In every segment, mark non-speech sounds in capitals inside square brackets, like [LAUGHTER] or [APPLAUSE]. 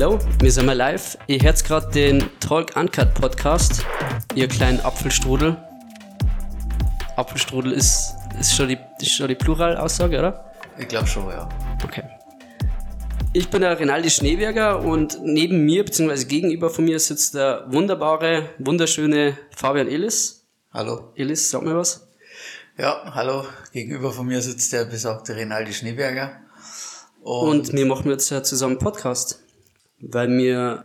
Hello, wir sind mal live. Ihr hört gerade den Talk Uncut Podcast, ihr kleinen Apfelstrudel. Apfelstrudel ist, ist schon die, ist schon die Pluralaussage, oder? Ich glaube schon, ja. Okay. Ich bin der Renaldi Schneeberger und neben mir, beziehungsweise gegenüber von mir, sitzt der wunderbare, wunderschöne Fabian Illis. Hallo. Illis, sag mir was. Ja, hallo. Gegenüber von mir sitzt der besagte Renaldi Schneeberger. Und, wir machen jetzt ja zusammen einen Podcast, weil wir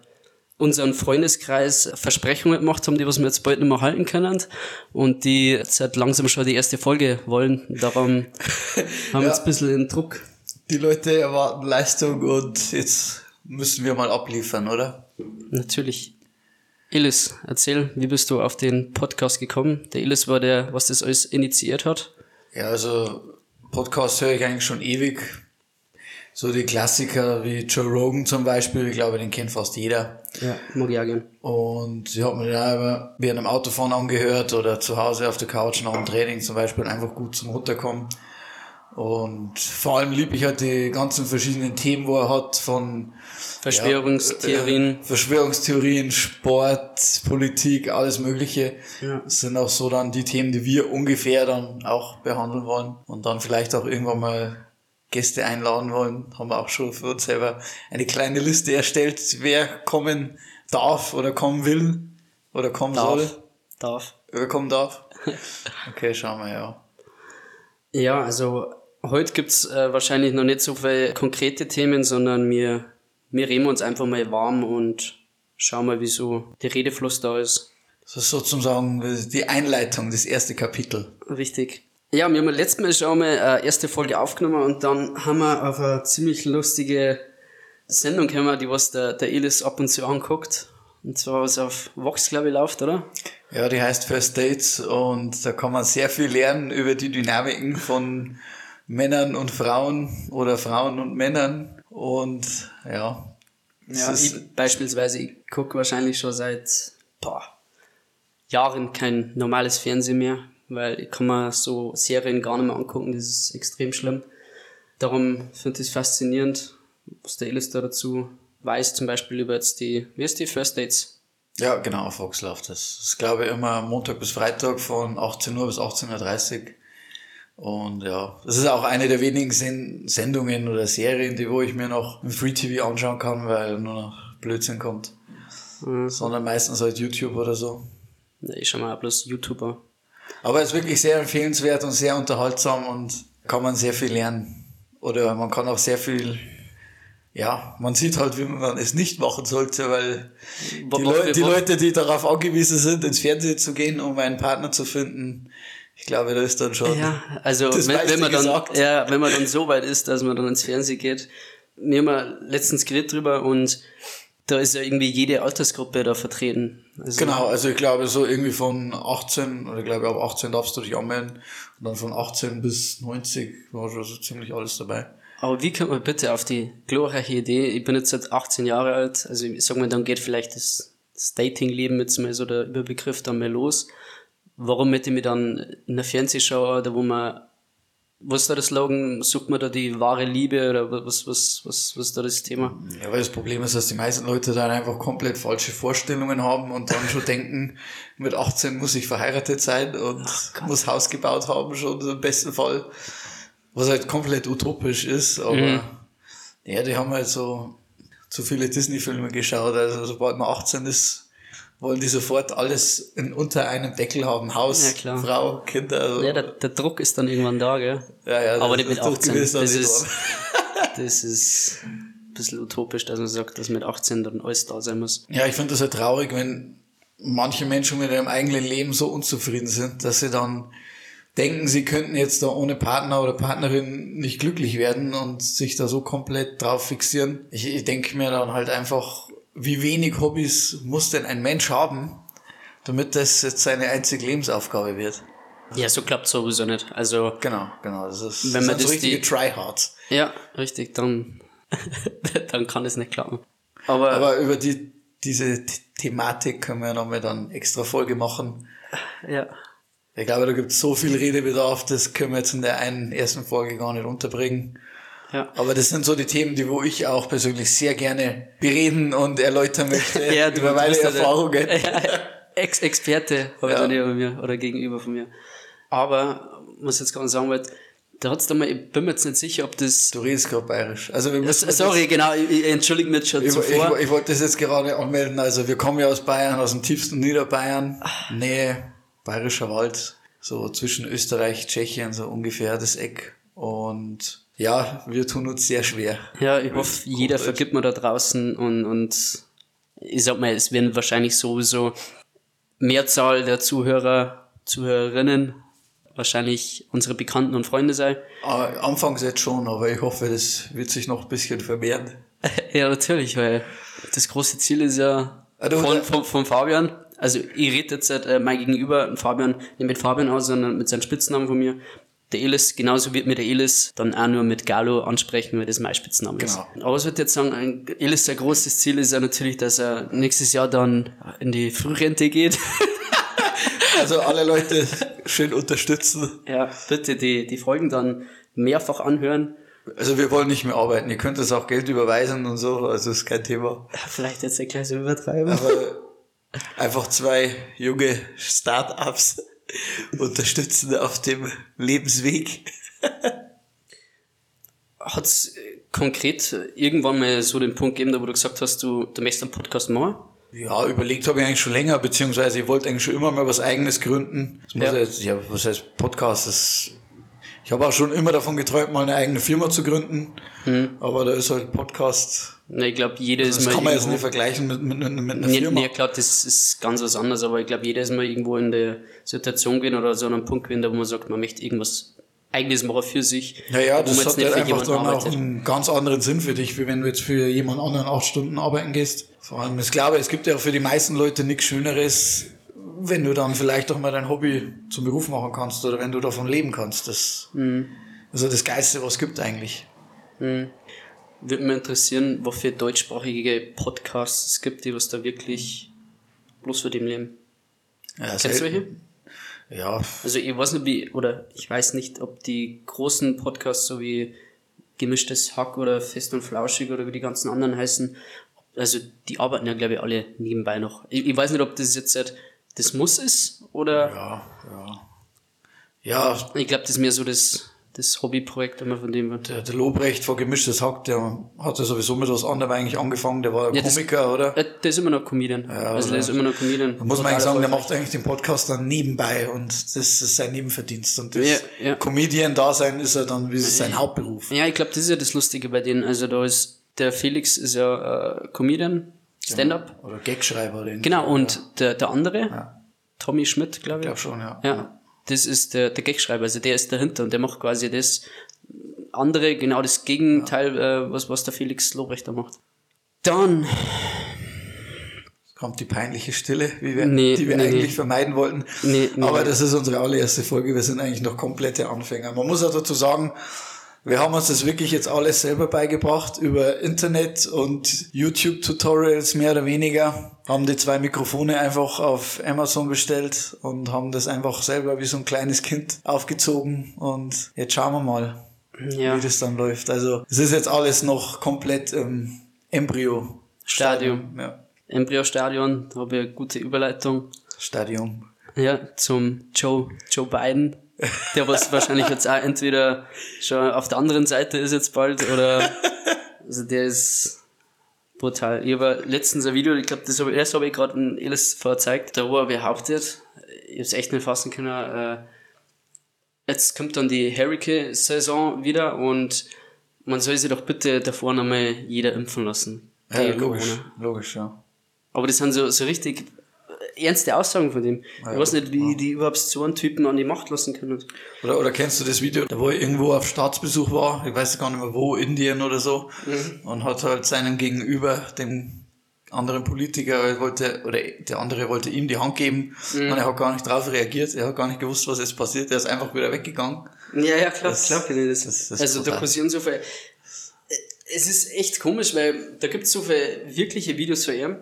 unseren Freundeskreis Versprechungen gemacht haben, die was wir jetzt bald nicht mehr halten können und die jetzt halt langsam schon die erste Folge wollen. Darum [LAUGHS] haben wir jetzt ein bisschen den Druck. Die Leute erwarten Leistung und jetzt müssen wir mal abliefern, oder? Natürlich. Illis, erzähl, wie bist du auf den Podcast gekommen? Der Illis war der, was das alles initiiert hat. Ja, also Podcast höre ich eigentlich schon ewig. So die Klassiker wie Joe Rogan zum Beispiel, ich glaube, den kennt fast jeder. Ja, mag ich auch gern. Und ich habe mir den auch immer während dem Autofahren angehört oder zu Hause auf der Couch nach dem Training zum Beispiel einfach gut zum Runterkommen. Und vor allem liebe ich halt die ganzen verschiedenen Themen, wo er hat, von Verschwörungstheorien. Ja, äh, Verschwörungstheorien, Sport, Politik, alles Mögliche. Ja. Das sind auch so dann die Themen, die wir ungefähr dann auch behandeln wollen. Und dann vielleicht auch irgendwann mal Gäste einladen wollen. Haben wir auch schon für uns selber eine kleine Liste erstellt, wer kommen darf oder kommen will oder kommen Darf. soll. Darf. Wer kommen darf. [LAUGHS] Okay, schauen wir, ja. Ja, also heute gibt's äh, wahrscheinlich noch nicht so viele konkrete Themen, sondern wir, wir reden uns einfach mal warm und schauen mal, wie so der Redefluss da ist. Das ist sozusagen die Einleitung, das erste Kapitel. Richtig. Ja, wir haben letztes Mal schon mal eine erste Folge aufgenommen und dann haben wir auf eine ziemlich lustige Sendung gekommen, die was der, der Elis ab und zu anguckt. Und zwar was auf Vox, glaube ich, läuft, oder? Ja, die heißt First Dates und da kann man sehr viel lernen über die Dynamiken von Männern und Frauen oder Frauen und Männern und ja. Ja, ich beispielsweise, ich gucke wahrscheinlich schon seit boah, Jahren kein normales Fernsehen mehr, weil ich kann mir so Serien gar nicht mehr angucken, das ist extrem schlimm. Darum finde ich es faszinierend, was der da dazu weiß, zum Beispiel über jetzt die, wie ist die First Dates? Ja, genau, auf Vox läuft das. Das ist, glaube ich, immer Montag bis Freitag von 18 Uhr bis 18.30 Uhr. Und ja, das ist auch eine der wenigen Sen Sendungen oder Serien, die wo ich mir noch im Free TV anschauen kann, weil nur noch Blödsinn kommt. Sondern meistens halt YouTube oder so. Ja, ich schau mal bloß YouTuber. Aber es ist wirklich sehr empfehlenswert und sehr unterhaltsam und kann man sehr viel lernen. Oder man kann auch sehr viel, ja, man sieht halt, wie man es nicht machen sollte, weil die, Leu die Leute, die darauf angewiesen sind, ins Fernsehen zu gehen, um einen Partner zu finden, ich glaube, da ist dann schon Ja, also wenn, wenn man dann, ja, wenn man dann so weit ist, dass man dann ins Fernsehen geht. Wir haben ja letztens geredet drüber und da ist ja irgendwie jede Altersgruppe da vertreten. Also, Genau, also ich glaube so irgendwie von 18, oder ich glaube ab 18 darfst du dich anmelden und dann von 18 bis 90 war schon so ziemlich alles dabei. Aber wie kommt man bitte auf die glorreiche Idee? Ich bin jetzt seit 18 Jahre alt, also ich sag mal, dann geht vielleicht das, das Dating-Leben jetzt mal so der Überbegriff dann mal los. Warum hätte ich mich dann in der Fernsehshow, da wo man, was ist da der Slogan, sucht man da die wahre Liebe oder was, was, was, was ist da das Thema? Ja, weil das Problem ist, dass die meisten Leute dann einfach komplett falsche Vorstellungen haben und dann schon denken, [LAUGHS] mit 18 muss ich verheiratet sein und muss Haus gebaut haben, schon im besten Fall. Was halt komplett utopisch ist, aber ja, die haben halt so zu viele Disney-Filme geschaut. Also sobald man 18 ist, wollen die sofort alles in, unter einem Deckel haben. Haus, Ja. Frau, Kinder. Also, Ja, der, der Druck ist dann irgendwann da, gell? ja, ja, Aber nicht mit das 18. gewiss noch Das ist, das ist ein bisschen utopisch, dass man sagt, dass mit 18 dann alles da sein muss. Ja, ich finde das halt traurig, wenn manche Menschen mit ihrem eigenen Leben so unzufrieden sind, dass sie dann denken, sie könnten jetzt da ohne Partner oder Partnerin nicht glücklich werden und sich da so komplett drauf fixieren. Ich, ich denke mir dann halt einfach, wie wenig Hobbys muss denn ein Mensch haben, damit das jetzt seine einzige Lebensaufgabe wird. Ja, so klappt sowieso nicht. Also, Genau, genau. Das ist, Wenn man das so das richtige die- Tryhards. ja, richtig, dann, [LAUGHS] dann kann es nicht klappen. Aber, Aber über die, diese The- Thematik können wir nochmal dann extra Folge machen. ja, Ich glaube, da gibt es so viel Redebedarf, das können wir jetzt in der einen ersten Folge gar nicht unterbringen. Ja. Aber das sind so die Themen, die wo ich auch persönlich sehr gerne bereden und erläutern möchte [LAUGHS] Ja, du über meine ja Erfahrungen. [LAUGHS] Ex Experte habe ich Ja. da neben mir oder gegenüber von mir. Aber, ich jetzt gerade sagen wollte, da hat's da mal, ich bin mir jetzt nicht sicher, ob das. Du redest gerade bayerisch. Also wir müssen Sorry, genau, ich, ich entschuldige mich schon Ich, zuvor. ich, ich wollte das jetzt gerade anmelden. Also wir kommen ja aus Bayern, aus dem tiefsten Niederbayern, Nähe Bayerischer Wald, so zwischen Österreich, Tschechien, so ungefähr das Eck. Und ja, wir tun uns sehr schwer. Ja, ich hoffe, jeder vergibt mir da draußen und, und ich sag mal, es werden wahrscheinlich sowieso Mehrzahl der Zuhörer, Zuhörerinnen wahrscheinlich unsere Bekannten und Freunde sein. Aber anfangs jetzt schon, aber ich hoffe, das wird sich noch ein bisschen vermehren. [LAUGHS] Ja, natürlich, weil das große Ziel ist ja Ah, du- von, von, von Fabian. Also ich rede jetzt halt, äh, mein Gegenüber, Fabian, nicht mit Fabian aus, sondern mit seinem Spitznamen von mir. Der Elis, genauso wird mir der Elis dann auch nur mit Galo ansprechen, weil das mein Spitzname ist. Genau. Aber was würde ich jetzt sagen, ein Elis, sein großes Ziel ist ja natürlich, dass er nächstes Jahr dann in die Frührente geht. [LAUGHS] Also alle Leute schön unterstützen. ja, bitte die, die Folgen dann mehrfach anhören. Also wir wollen nicht mehr arbeiten. Ihr könnt uns auch Geld überweisen und so, also ist kein Thema. Vielleicht jetzt ein kleines Übertreiben. Aber einfach zwei junge Start-ups unterstützen auf dem Lebensweg. Hat's äh, konkret irgendwann mal so den Punkt gegeben, da wo du gesagt hast, du, du möchtest einen Podcast machen? Ja, überlegt habe ich eigentlich schon länger, beziehungsweise ich wollte eigentlich schon immer mal was eigenes gründen. Das muss Ja. jetzt, ja, was heißt Podcast? Das, ich habe auch schon immer davon geträumt, mal eine eigene Firma zu gründen. Aber da ist halt Podcast, Ne, ich glaube, jeder ist das mal kann man jetzt nicht vergleichen mit, mit, mit einer Nee, Firma. nee, klar, das ist ganz was anderes, aber ich glaube, jeder ist mal irgendwo in der Situation gewesen oder so an einem Punkt gewesen, wo man sagt, man möchte irgendwas eigenes machen für sich. Naja, das hat halt einfach dann auch arbeitet. einen ganz anderen Sinn für dich, wie wenn du jetzt für jemand anderen acht Stunden arbeiten gehst. Vor allem, ich glaube, es gibt ja für die meisten Leute nichts Schöneres, wenn du dann vielleicht auch mal dein Hobby zum Beruf machen kannst oder wenn du davon leben kannst. Das Mhm. also das Geilste, was es gibt eigentlich. Würde mich interessieren, was für deutschsprachige Podcasts es gibt, die was da wirklich bloß für dem leben. Ja, Kennst du selten. welche? Ja, Also ich weiß nicht, wie, oder ich weiß nicht, ob die großen Podcasts, so wie Gemischtes Hack oder Fest und Flauschig oder wie die ganzen anderen heißen, also die arbeiten ja, glaube ich, alle nebenbei noch. Ich, ich weiß nicht, ob das jetzt halt das Muss ist oder ja, ja. Ja, ich glaube, das ist mehr so das, das Hobbyprojekt immer von dem. der, der Lobrecht von Gemischtes Hack, der hat ja sowieso mit was anderem eigentlich angefangen. Der war ja Ja, das- Komiker, oder? Äh, Der ist immer noch Comedian. also der ja. ist immer noch Comedian. Da muss man eigentlich sagen, der macht eigentlich den Podcast dann nebenbei und das ist sein Nebenverdienst. Und das Ja, ja. Comedian-Dasein ist ja dann wie sein Hauptberuf. Ja, ich glaube, das ist ja das Lustige bei denen. Also da ist, der Felix ist ja äh, Comedian, Stand-up. Oder Gagschreiber. Den Genau, und der, der andere, Tommy Schmidt, glaube Ich ich. glaube schon, ja. Ja, das ist der, der Gagschreiber, also der ist dahinter und der macht quasi das andere, genau das Gegenteil, äh, was, was der Felix Lobrecht da macht. Dann, Kommt die peinliche Stille, wie wir, Nee, die wir nee, eigentlich nee. vermeiden wollten. Aber das ist unsere allererste Folge. Wir sind eigentlich noch komplette Anfänger. Man muss auch dazu sagen, wir haben uns das wirklich jetzt alles selber beigebracht über Internet und YouTube-Tutorials mehr oder weniger. Haben die zwei Mikrofone einfach auf Amazon bestellt und haben das einfach selber wie so ein kleines Kind aufgezogen. Und jetzt schauen wir mal, ja, wie das dann läuft. Also es ist jetzt alles noch komplett im Embryo. Stadium. Ja. Embryo-Stadion, da habe ich eine gute Überleitung. Stadium. Ja, zum Joe, Joe Biden. Der was wahrscheinlich jetzt auch entweder schon auf der anderen Seite ist jetzt bald oder also der ist brutal. Ich habe letztens ein Video, ich glaube, das habe ich, habe ich gerade in Elis vorgezeigt, da wo er behauptet, ich habe es echt nicht fassen können, äh, jetzt kommt dann die Hurricane-Saison wieder und man soll sich doch bitte davor nochmal jeder impfen lassen. Ja, logisch. Corona. Logisch, ja. Aber das sind so, so richtig ernste Aussagen von dem. ich weiß nicht, wie die überhaupt so einen Typen an die Macht lassen können. Oder, oder kennst du das Video, da wo er irgendwo auf Staatsbesuch war, ich weiß gar nicht mehr wo, Indien oder so, und hat halt seinem Gegenüber, dem anderen Politiker, er wollte, oder der andere wollte ihm die Hand geben, und er hat gar nicht drauf reagiert, er hat gar nicht gewusst, was jetzt passiert, er ist einfach wieder weggegangen. Ja, ja, klar, Das- klar kenne ich das. das- das also da kursieren so viele. Es ist echt komisch, weil da gibt es so viele wirkliche Videos von ihm,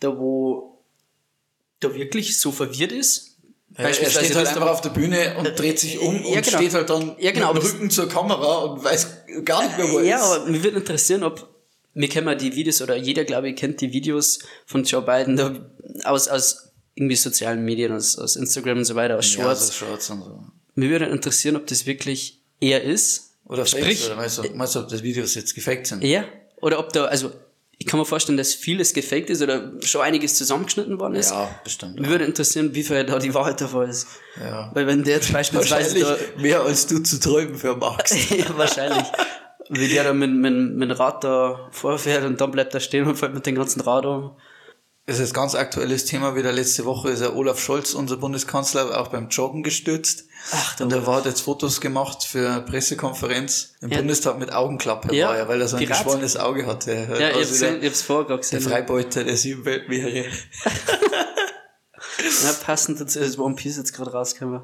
da wo da wirklich so verwirrt ist, Er steht halt einfach auf der Bühne und dreht sich um ja, und genau. steht halt dann Ja, genau, mit dem Rücken zur Kamera und weiß gar nicht mehr, wo er Ja, ist. aber mich würde interessieren, ob mir kennen wir die Videos oder jeder, glaube ich, kennt die Videos von Joe Biden da, aus, aus irgendwie sozialen Medien, aus, aus Instagram und so weiter, aus Ja, Shorts. so Shorts und so. Mir würde interessieren, ob das wirklich er ist. Oder Sprich- oder meinst du, meinst du, ob das Videos jetzt gefaked sind? Ja. Oder ob da, also ich kann mir vorstellen, dass vieles gefaked ist oder schon einiges zusammengeschnitten worden ist. Ja, bestimmt. Mir würde interessieren, wie viel da die Wahrheit davon ist. Ja. Weil wenn der jetzt beispielsweise Wahrscheinlich mehr als du zu träumen für magst. [LAUGHS] ja, wahrscheinlich. Wie der da mit, mit, mit dem Rad da vorfährt und dann bleibt er stehen und fällt mit dem ganzen Rad um. Das ist ein ganz aktuelles Thema. Wieder letzte Woche ist ja Olaf Scholz, unser Bundeskanzler, auch beim Joggen gestürzt. Ach, und er hat jetzt Fotos gemacht für eine Pressekonferenz im Ja. Bundestag mit Augenklappe Ja, war er, weil er so ein geschwollenes Auge hatte. Ja, hat ich hab's, der, gesehen, ich hab's vorher der gesehen. Freibeuter der sieben Weltmeere. Ja, [LAUGHS] passend dazu ist One Piece jetzt gerade rausgekommen.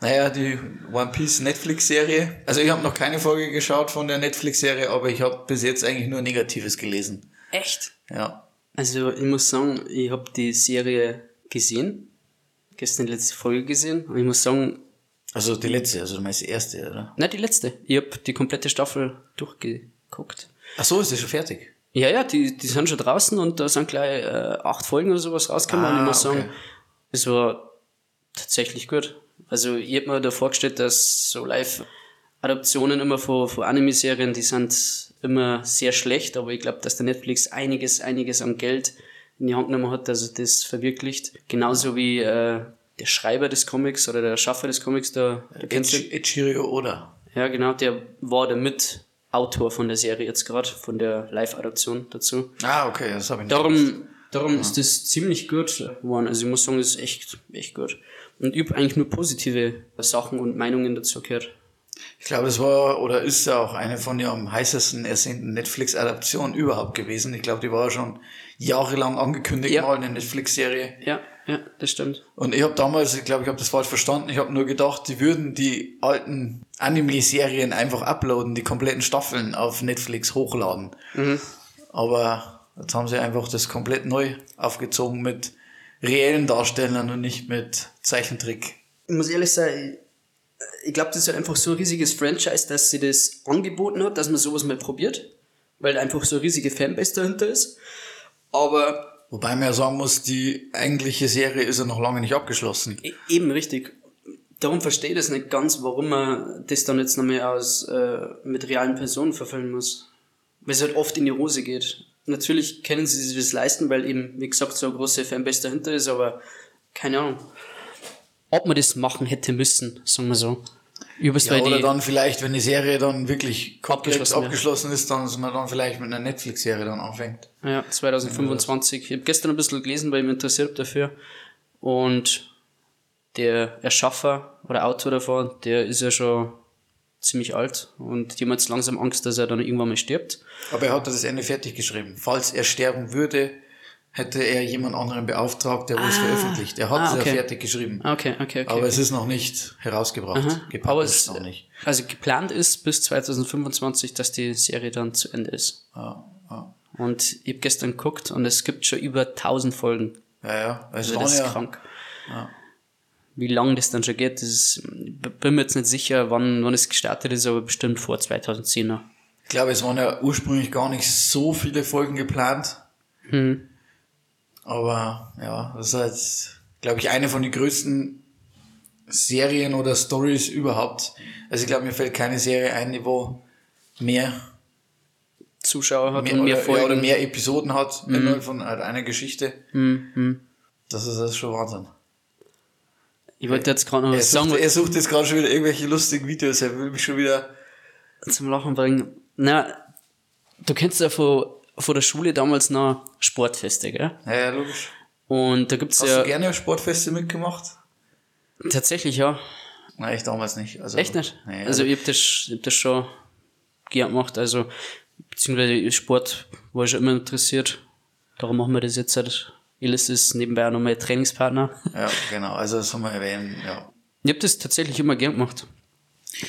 Naja, die One Piece Netflix-Serie. Also ich habe noch keine Folge geschaut von der Netflix-Serie, aber ich habe bis jetzt eigentlich nur Negatives gelesen. Echt? Ja. Also ich muss sagen, ich habe die Serie gesehen. Gestern die letzte Folge gesehen. Und ich muss sagen, Also die letzte, also du meinst die erste, oder? nicht die letzte. Ich habe die komplette Staffel durchgeguckt. Ach so, ist die schon fertig? Ja, ja, die, die sind schon draußen und da sind gleich äh, acht Folgen oder sowas rausgekommen. und ich Ah, muss sagen, okay. es war tatsächlich gut. Also ich hab mir da vorgestellt, dass so Live-Adaptionen immer von, von Anime-Serien, die sind immer sehr schlecht, aber ich glaube, dass der Netflix einiges, einiges an Geld in die Hand genommen hat, dass er das verwirklicht. Genauso wie äh, der Schreiber des Comics oder der Schaffer des Comics, der, der Ichiro Oda. ja, genau, der war der Mitautor von der Serie jetzt gerade, von der Live-Adaption dazu. Ah, okay, das habe ich nicht gewusst. Darum, darum ist das ziemlich gut geworden. Also ich muss sagen, das ist echt, echt gut. Und ich habe eigentlich nur positive Sachen und Meinungen dazu gehört. Ich glaube, das war oder ist ja auch eine von den am heißesten ersehnten Netflix-Adaptionen überhaupt gewesen. Ich glaube, die war schon jahrelang angekündigt Ja. mal, eine Netflix-Serie. Ja, ja, das stimmt. Und ich habe damals, ich glaube, ich habe das falsch verstanden, ich habe nur gedacht, die würden die alten Anime-Serien einfach uploaden, die kompletten Staffeln auf Netflix hochladen. Aber jetzt haben sie einfach das komplett neu aufgezogen mit reellen Darstellern und nicht mit Zeichentrick. Ich muss ehrlich sagen, ich glaube, das ist halt einfach so ein riesiges Franchise, dass sie das angeboten hat, dass man sowas mal probiert. Weil einfach so eine riesige Fanbase dahinter ist. Aber Wobei man ja sagen muss, die eigentliche Serie ist ja noch lange nicht abgeschlossen. E- Eben richtig. Darum verstehe ich das nicht ganz, warum man das dann jetzt noch mehr aus, äh, mit realen Personen verfilmen muss. Weil es halt oft in die Hose geht. Natürlich können sie sich das leisten, weil eben, wie gesagt, so eine große Fanbase dahinter ist, aber keine Ahnung. Ob man das machen hätte müssen, sagen wir so. Übelst Ja, oder dann vielleicht, wenn die Serie dann wirklich Abgeschlossen abgeschlossen, ist, dann dass man dann vielleicht mit einer Netflix-Serie dann anfängt. Ja, 2025. Ich habe gestern ein bisschen gelesen, weil ich mich interessiert dafür. Und der Erschaffer oder Autor davon, der ist ja schon ziemlich alt und die haben jetzt langsam Angst, dass er dann irgendwann mal stirbt. Aber er hat das Ende fertig geschrieben. Falls er sterben würde, hätte er jemand anderen beauftragt, der es veröffentlicht. Er hat Ah, es okay. ja fertig geschrieben. Okay, okay, okay. Aber es ist noch nicht herausgebracht. Gepackt Aber ist es, noch nicht. also geplant ist bis 2025, dass die Serie dann zu Ende ist. Ja, ja. Und ich habe gestern geguckt und es gibt schon über 1000 Folgen. ja, ja. Es Also das ist ja, krank. Wie lang das dann schon geht, das ist, bin mir jetzt nicht sicher, wann, wann es gestartet ist, aber bestimmt vor 2010er. ich glaube, es waren ja ursprünglich gar nicht so viele Folgen geplant. Hm. Aber ja, das ist halt, glaube ich, eine von den größten Serien oder Stories überhaupt. Also ich glaube, mir fällt keine Serie ein, die wo mehr, Zuschauer hat mehr, und mehr oder, Folgen. oder mehr Episoden hat Mhm. von halt einer Geschichte. Das ist das schon Wahnsinn. Ich wollte jetzt gerade noch Er was sucht, sagen, er sucht jetzt gerade schon wieder irgendwelche lustigen Videos. Er will mich schon wieder. zum Lachen bringen. Na, du kennst ja von, von der Schule damals noch Sportfeste, gell? Ja, ja logisch. Und da gibt's Hast ja du gerne Sportfeste mitgemacht? tatsächlich, ja. Nein, ich damals nicht. Also, Echt nicht? Nee, also ich hab das, ich hab das schon gern gemacht, also beziehungsweise Sport war ich schon immer interessiert. Darum machen wir das jetzt halt. Elis ist nebenbei auch noch mein Trainingspartner. [LAUGHS] ja, genau. Also das haben wir erwähnt. Ja, Ich hab das tatsächlich immer gern gemacht.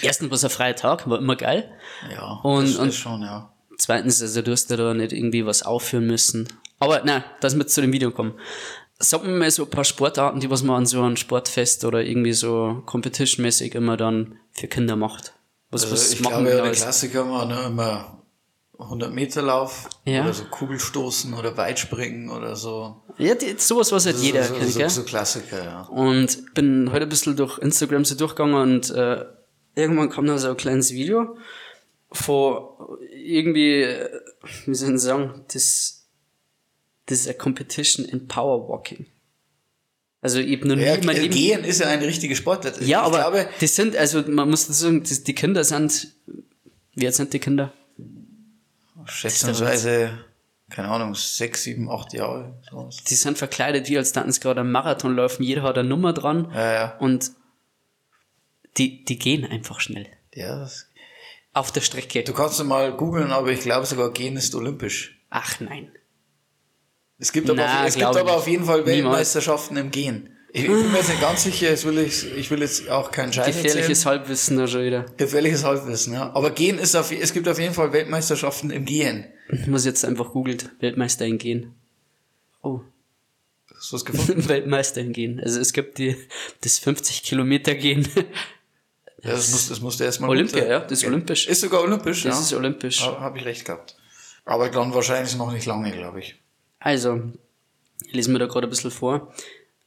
Erstens war es ein freier Tag, war immer geil. ja. Und- das und- ist schon, ja. Zweitens, also du hast da nicht irgendwie was aufführen müssen. Aber nein, dass wir zu dem Video kommen. Sag mir mal so ein paar Sportarten, die was man an so einem Sportfest oder irgendwie so competition-mäßig immer dann für Kinder macht. Was, Also was ich machen glaube, ja, der? Klassiker war ne, immer 100 Meter Lauf Ja. oder so Kugelstoßen oder Weitspringen oder so. Ja, die, sowas, was halt jeder so, kennt, so, gell? so Klassiker, ja. Und bin heute ein bisschen durch Instagram so durchgegangen und äh, irgendwann kam da so ein kleines Video von irgendwie, äh, wie soll ich sagen, das, das ist eine Competition in Powerwalking. Also ich hab noch nie Ja, in meinem Leben... Gehen ist ja eine richtige Sportart. Ja, ich aber glaube, die sind, also man muss sagen, die, die Kinder sind, wie alt sind die Kinder? schätzungsweise, keine Ahnung, sechs, sieben, acht Jahre. sowas. Die sind verkleidet, wie als da sie gerade einen Marathon laufen, jeder hat eine Nummer dran Ja, ja. und die, die gehen einfach schnell. ja das, Auf der Strecke. du kannst mal googeln, aber ich glaube sogar Gehen ist olympisch. Ach nein. Es gibt aber, Na, auf, es gibt aber auf jeden Fall Niemals. Weltmeisterschaften im Gehen. Ich, bin mir jetzt nicht ganz sicher, jetzt will ich, ich will jetzt auch keinen Scheiß erzählen. Gefährliches Halbwissen da schon wieder. Gefährliches Halbwissen, ja. Aber Gehen ist auf, es gibt auf jeden Fall Weltmeisterschaften im Gehen. Ich muss jetzt einfach googelt. Weltmeister in Gehen. Oh. Hast du was gefunden? [LAUGHS] Weltmeister in Gehen. Also es gibt die, das 50 Kilometer Gehen. Ja, das, muss, das musste erstmal Olympia, runter. ja, das ist olympisch. Ist sogar olympisch, Das ja. ist olympisch. Habe hab ich recht gehabt. Aber dann wahrscheinlich noch nicht lange, glaube ich. Also, ich lese mir da gerade ein bisschen vor.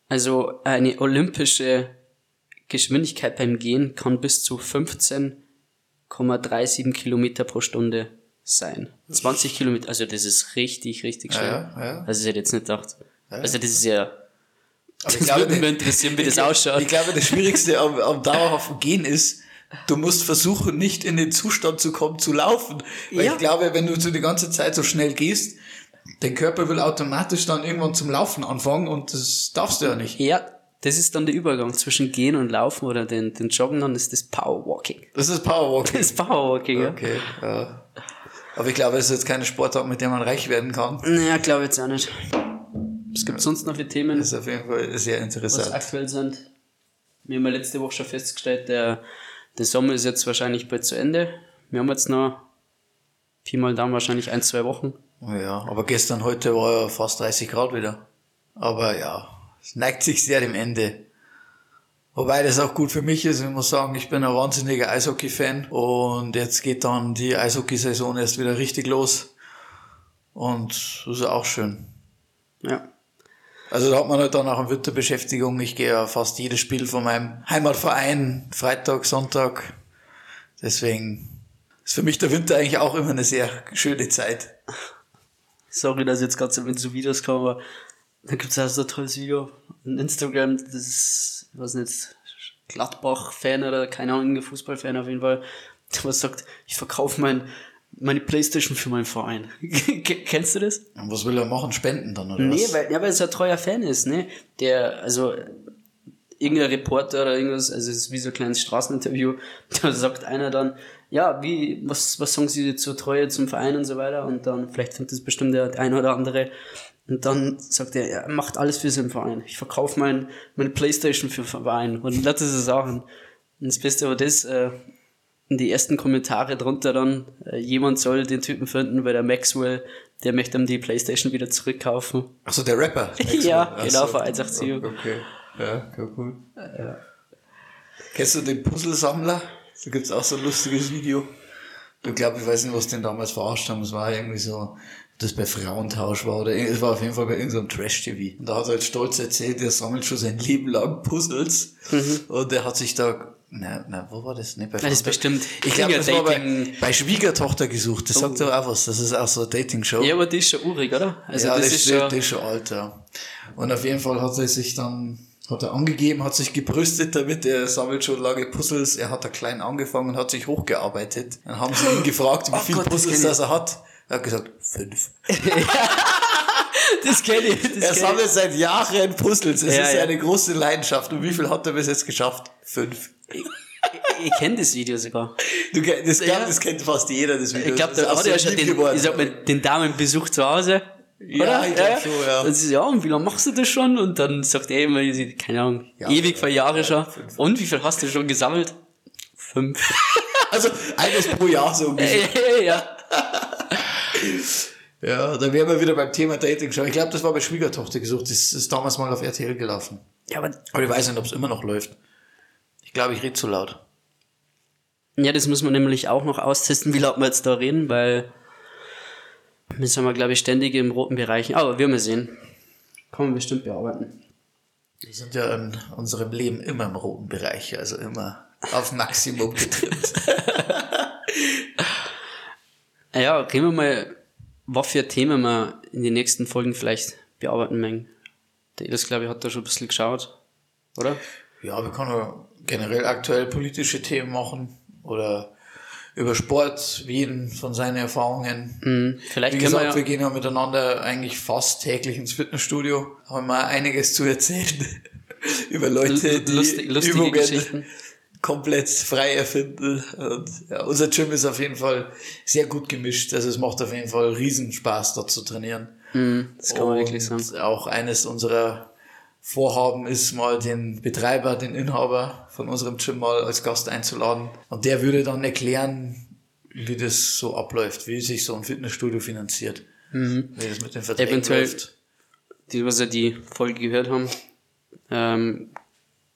Also, eine olympische Geschwindigkeit beim Gehen kann bis zu 15,37 Kilometer pro Stunde sein. 20 Kilometer, also das ist richtig, richtig schnell. Ja, ja, ja. Also, ich hätte jetzt nicht gedacht. Also, das ist ja, Aber das würde mich interessieren, wie das ausschaut. Ich glaube, das Schwierigste am, am dauerhaften Gehen ist, du musst versuchen, nicht in den Zustand zu kommen, zu laufen. Weil Ja. ich glaube, wenn du so die ganze Zeit so schnell gehst, dein Körper will automatisch dann irgendwann zum Laufen anfangen und das darfst du ja nicht. ja, das ist dann der Übergang zwischen Gehen und Laufen oder den, den Joggen, dann ist das Powerwalking. Das ist Powerwalking. Das ist Powerwalking, ja. Okay, ja. Aber ich glaube, es ist jetzt keine Sportart, mit der man reich werden kann. Naja, glaube jetzt auch nicht. Was gibt sonst noch für Themen? Das ist auf jeden Fall sehr was interessant. aktuell sind. Wir haben ja letzte Woche schon festgestellt, der, der Sommer ist jetzt wahrscheinlich bald zu Ende. Wir haben jetzt noch Pi mal Daumen wahrscheinlich ein, zwei Wochen. Ja, aber gestern, heute war ja fast 30 Grad wieder. Aber ja, es neigt sich sehr dem Ende. Wobei das auch gut für mich ist. Ich muss sagen, ich bin ein wahnsinniger Eishockey-Fan. Und jetzt geht dann die Eishockey-Saison erst wieder richtig los. Und das ist auch schön. Ja. Also da hat man halt dann auch eine Winterbeschäftigung. Ich gehe ja fast jedes Spiel von meinem Heimatverein, Freitag, Sonntag. Deswegen ist für mich der Winter eigentlich auch immer eine sehr schöne Zeit. Sorry, dass ich jetzt gerade mit so Videos komme, aber da gibt es auch so ein tolles Video on Instagram, das ist, ich weiß nicht, Gladbach-Fan oder keine Ahnung, Fußballfan auf jeden Fall, der was sagt, ich verkaufe mein, meine Playstation für meinen Verein. [LAUGHS] Kennst du das? Und was will er machen? Spenden dann, oder Nee, was? weil, ja, weil es ein treuer Fan ist, ne? Der, also, irgendein Reporter oder irgendwas, also es ist wie so ein kleines Straßeninterview, [LAUGHS] da sagt einer dann, ja, wie, was, was sagen Sie zur Treue zum Verein und so weiter und dann, vielleicht findet das bestimmt der eine oder andere und dann sagt er, er macht alles für seinen Verein. Ich verkaufe mein, meine Playstation für den Verein und lauter so Sachen. Und das Beste war das, äh, die ersten Kommentare drunter dann, äh, jemand soll den Typen finden, weil der Maxwell, der möchte ihm die Playstation wieder zurückkaufen. Achso, der Rapper. [LAUGHS] Ja, Ach genau, so. vor 187. Okay. Ja, cool. Kennst du den Puzzlesammler? Da gibt's auch so ein lustiges Video. Ich glaube, ich weiß nicht, was den damals verarscht haben. Es war irgendwie so, das bei Frauentausch war oder es war auf jeden Fall bei irgendeinem Trash-TV. Und da hat er halt stolz erzählt, er sammelt schon sein Leben lang Puzzles. Und er hat sich da, na, na, wo war das? Nee, bei Mhm. das ist bestimmt Ich glaube, das war bei, Dating- bei Schwiegertochter gesucht. Das sagt Oh. doch auch was. Das ist auch so eine Dating-Show. Ja, aber die ist schon urig, oder? Also ja, das, das, ist schon. das ist schon alt, ja. Und auf jeden Fall hat er sich dann, hat er angegeben, hat sich gebrüstet damit, er sammelt schon lange Puzzles, er hat da klein angefangen und hat sich hochgearbeitet. Dann haben sie ihn gefragt, wie Oh viele Puzzles das er hat. Er hat gesagt, fünf. [LAUGHS] Das kenne ich. Das Er sammelt seit Jahren Puzzles, es Ja, ist ja. eine große Leidenschaft. Und wie viel hat er bis jetzt geschafft? Fünf. Ich. Ich kenne das Video sogar. Du, das, glaub, Ja. das kennt fast jeder, das Video. Ich glaube, da hat so er ja schon den, geworden. ich sag mal, den Damenbesuch zu Hause. Ja, oder? ich glaub schon, ja. Das ist, ja, und wie lange machst du das schon? Und dann sagt er immer, keine Ahnung, Ja, ewig vor Jahre schon. Und wie viel hast du schon gesammelt? Fünf. [LAUGHS] Also eines pro Jahr so ungefähr. [LAUGHS] ja. Ja, da wären wir wieder beim Thema Dating schon. Ich glaube, das war bei Schwiegertochter gesucht. Das ist damals mal auf RTL gelaufen. Ja, aber Aber ich weiß nicht, ob es immer noch läuft. Ich glaube, ich rede zu laut. Ja, das muss man nämlich auch noch austesten, wie laut wir jetzt da reden, weil wir sind wir, glaube ich, ständig im roten Bereich. Aber wir mal sehen. Kann man bestimmt bearbeiten. Wir sind ja in unserem Leben immer im roten Bereich, also immer auf Maximum getrimmt. [LAUGHS] Ja, reden wir mal, was für Themen wir in den nächsten Folgen vielleicht bearbeiten möchten. Der Elis, glaube ich, hat da schon ein bisschen geschaut, oder? ja, wir können ja generell aktuell politische Themen machen oder über Sport, jeden von seinen Erfahrungen. Mhm. Vielleicht Wie gesagt, wir wir ja, gehen ja miteinander eigentlich fast täglich ins Fitnessstudio. Haben wir einiges zu erzählen [LAUGHS] über Leute, die lustig, lustige Übungen Geschichten. [LAUGHS] komplett frei erfinden. Und ja, unser Gym ist auf jeden Fall sehr gut gemischt. Also es macht auf jeden Fall Riesenspaß, dort zu trainieren. Mhm, das kann man wirklich sagen. Und auch eines unserer Vorhaben ist, mal den Betreiber, den Inhaber von unserem Gym mal als Gast einzuladen. Und der würde dann erklären, wie das so abläuft, wie sich so ein Fitnessstudio finanziert. Wie das mit den Verträgen Mhm. Eventuell- läuft. die, was ja die Folge gehört haben, ähm,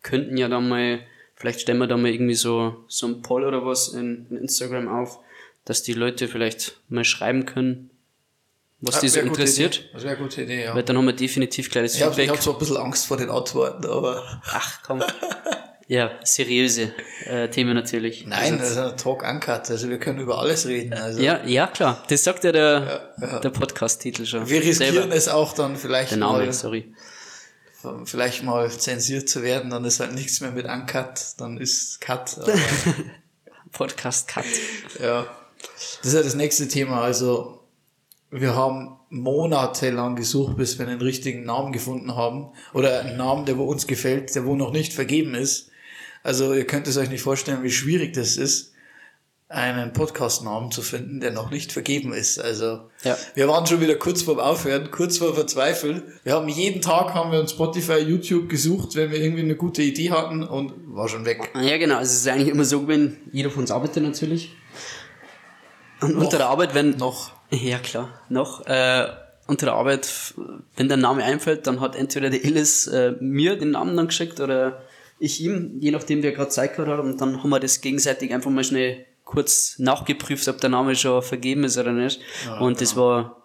könnten ja dann mal, vielleicht stellen wir da mal irgendwie so, so ein Poll oder was in, in Instagram auf, dass die Leute vielleicht mal schreiben können, was die so wär eine gute interessiert. Das wäre eine gute Idee, ja. Weil dann haben wir definitiv das Ich habe Feedback. hab so ein bisschen Angst vor den Antworten, aber Ach komm. [LAUGHS] ja, seriöse äh, Themen natürlich. nein, Also, das ist ein Talk uncut. Also wir können über alles reden. Also ja, ja, klar. Das sagt ja der, der Podcast-Titel schon. wir riskieren Selber. es auch dann vielleicht Der Name, mal, sorry. vielleicht mal zensiert zu werden. Dann ist halt nichts mehr mit uncut. Dann ist cut. Aber [LAUGHS] Podcast-Cut. Ja, das ist ja das nächste Thema. Also, wir haben monatelang gesucht, bis wir einen richtigen Namen gefunden haben. Oder einen Namen, der wo uns gefällt, der wo noch nicht vergeben ist. Also, ihr könnt es euch nicht vorstellen, wie schwierig das ist, einen Podcast-Namen zu finden, der noch nicht vergeben ist. Also, Ja. wir waren schon wieder kurz vorm Aufhören, kurz vor Verzweifeln. Wir haben jeden Tag haben wir uns Spotify, YouTube gesucht, wenn wir irgendwie eine gute Idee hatten und war schon weg. Ja, genau. Also es ist eigentlich immer so gewesen, jeder von uns arbeitet natürlich. Und unter der Arbeit, wenn... Noch. Ja, klar. Noch. Äh, unter der Arbeit, wenn der Name einfällt, dann hat entweder der Illis äh, mir den Namen dann geschickt oder ich ihm, je nachdem, wer gerade Zeit gehabt hat. Und dann haben wir das gegenseitig einfach mal schnell kurz nachgeprüft, ob der Name schon vergeben ist oder nicht. und das war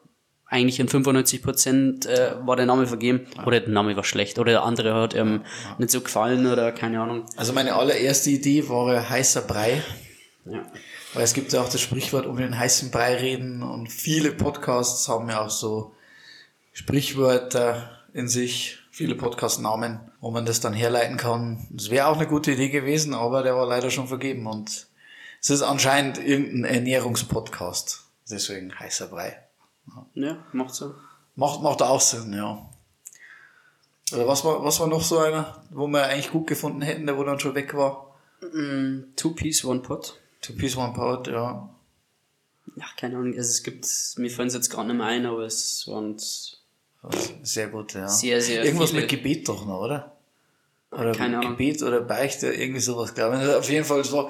eigentlich in 95 Prozent äh, war der Name vergeben. Oder der Name war schlecht. Oder der andere hat ähm, nicht so gefallen oder keine Ahnung. Also meine allererste Idee war heißer Brei. Ja. Weil es gibt ja auch das Sprichwort um den heißen Brei reden und viele Podcasts haben ja auch so Sprichwörter in sich, viele Podcast-Namen, wo man das dann herleiten kann. Das wäre auch eine gute Idee gewesen, aber der war leider schon vergeben und es ist anscheinend irgendein Ernährungspodcast. Deswegen heißer Brei. Ja, macht so. Macht, macht auch Sinn, ja. Oder was war, was war noch so einer, wo wir eigentlich gut gefunden hätten, der wo dann schon weg war? Two Piece, One Pot. Two Piece One Pout, ja. Ach, keine Ahnung, also es gibt, mir fallen es jetzt gerade nicht mehr ein, aber es waren Sehr gut, ja. Sehr, sehr Irgendwas viele. mit Gebet doch noch, oder? Oder Keine Ahnung. Gebet oder Beichte, irgendwie sowas, glaube ich. Auf jeden Fall, es war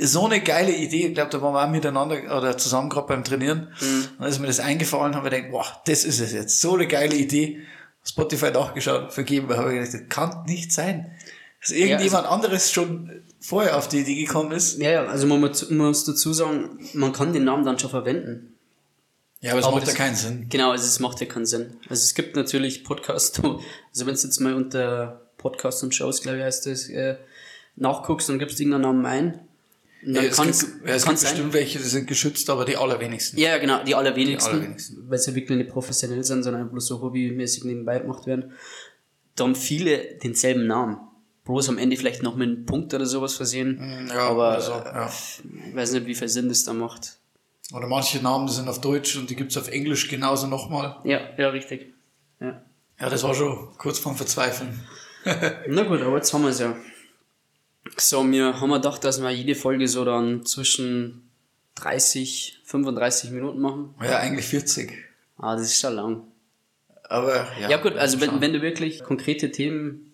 so eine geile Idee. Ich glaube, da waren wir auch miteinander oder zusammen gerade beim Trainieren. Mhm. Und als mir das eingefallen, habe ich gedacht, boah, das ist es jetzt. So eine geile Idee. Spotify nachgeschaut, vergeben. Da habe ich gedacht, das kann nicht sein. Dass irgendjemand anderes schon vorher auf die Idee gekommen ist. Ja, ja, also man muss, man muss dazu sagen, man kann den Namen dann schon verwenden. Ja, aber das Aber macht ja das- keinen Sinn. Genau, also es macht ja keinen Sinn. Also es gibt natürlich Podcasts, [LAUGHS] also wenn du jetzt mal unter Podcasts und Shows, glaube ich, heißt das, äh, nachguckst, dann gibst du irgendeinen Namen ein. Und dann Ja, es kann's- gibt, ja, es gibt kann's sein- bestimmt welche, die sind geschützt, aber die allerwenigsten. Ja, ja, genau, die allerwenigsten, Die allerwenigsten. weil sie wirklich nicht professionell sind, sondern bloß so hobbymäßig nebenbei gemacht werden. Da haben viele denselben Namen. Bloß am Ende vielleicht noch mit einem Punkt oder sowas versehen. Ja, aber so, ja. ich weiß nicht, wie viel Sinn das da macht. Oder manche Namen, sind auf Deutsch und die gibt's auf Englisch genauso nochmal. Ja, ja, richtig. Ja. Ja, das war schon kurz vorm Verzweifeln. [LAUGHS] Na gut, aber jetzt haben wir es ja. So, wir haben wir gedacht, dass wir jede Folge so dann zwischen 30, 35 Minuten machen. Ja, eigentlich 40. Ah, das ist schon lang. Aber ja. Ja gut, also wenn, wenn du wirklich konkrete Themen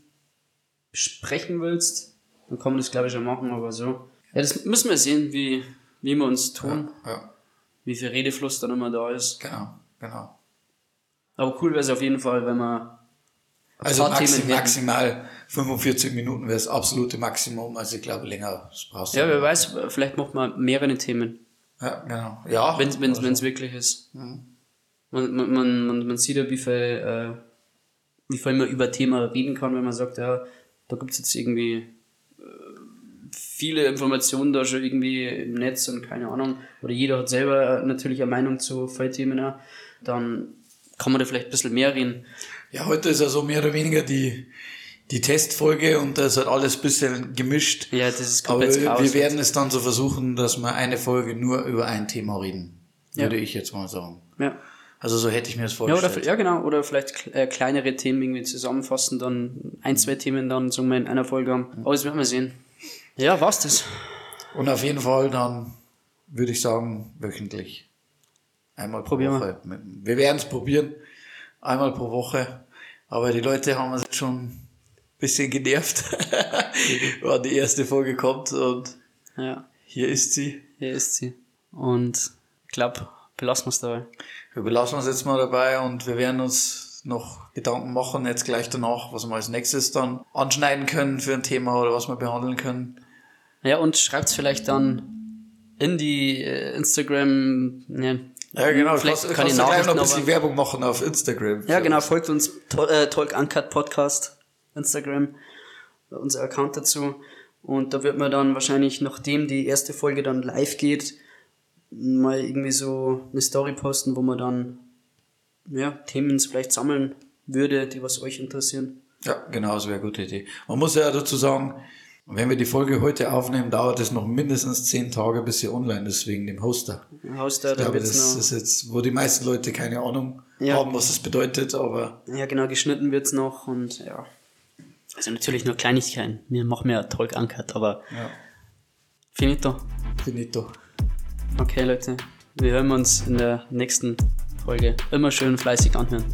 besprechen willst, dann kann man das glaube ich schon machen, aber so. Ja, das müssen wir sehen, wie, wie wir uns tun, Ja, wie viel Redefluss dann immer da ist. genau. genau. Aber cool wäre es auf jeden Fall, wenn man Also paar maxi Themen hätten. maximal 45 Minuten wäre das absolute Maximum. Also ich glaube, länger brauchst du Ja, wer weiß, vielleicht macht man mehrere Themen, Ja, genau. Ja. wenn es also, wirklich ist. Man, man, man, man, man sieht ja, wie viel, äh, wie viel man über Thema reden kann, wenn man sagt, ja, da gibt's jetzt irgendwie äh, viele Informationen da schon irgendwie im Netz und keine Ahnung. Oder jeder hat selber natürlich eine Meinung zu vielen Themen auch. Dann kann man da vielleicht ein bisschen mehr reden. Ja, heute ist ja so mehr oder weniger die, die Testfolge und da ist halt alles ein bisschen gemischt. Ja, das ist Aber komplett Chaos. wir werden es dann so versuchen, dass wir eine Folge nur über ein Thema reden. Ja. Würde ich jetzt mal sagen. ja. Also so hätte ich mir das Ja, oder, vorgestellt. ja, genau. Oder vielleicht äh, kleinere Themen irgendwie zusammenfassen, dann ein, zwei Themen dann sagen wir in einer Folge haben. Aber das werden wir sehen. Ja, war's das. Und auf jeden Fall dann würde ich sagen, wöchentlich. Einmal pro Probieren Woche. Wir werden es probieren. Einmal pro Woche. Aber die Leute haben uns jetzt schon ein bisschen genervt, [LAUGHS] wann die erste Folge kommt. Und Ja, hier ist sie. hier ist sie. Und glaube, belassen wir es dabei. Wir belassen uns jetzt mal dabei und wir werden uns noch Gedanken machen, jetzt gleich danach, was wir als nächstes dann anschneiden können für ein Thema oder was wir behandeln können. Ja, und schreibt's vielleicht dann in die äh, Instagram. Ja, Ja, genau. Vielleicht kannst, kann ich kannst du gleich noch ein bisschen aber, Werbung machen auf Instagram. Ja, genau. uns. Folgt uns äh, Talk Uncut Podcast, Instagram, unser Account dazu. Und da wird man dann wahrscheinlich, nachdem die erste Folge dann live geht, mal irgendwie so eine Story posten, wo man dann ja, Themen vielleicht sammeln würde, die was euch interessieren. Ja, genau, das wäre eine gute Idee. Man muss ja dazu sagen, wenn wir die Folge heute aufnehmen, dauert es noch mindestens zehn Tage, bis sie online ist, wegen dem Hoster. Da, Ich glaube, das noch, ist jetzt, wo die meisten Leute keine Ahnung Ja. haben, was das bedeutet, aber ja genau, geschnitten wird's noch und ja. Also natürlich nur Kleinigkeiten. Wir machen ja Talk Uncut, aber ja, finito. finito. Okay, Leute, wir hören uns in der nächsten Folge. Immer schön fleißig anhören.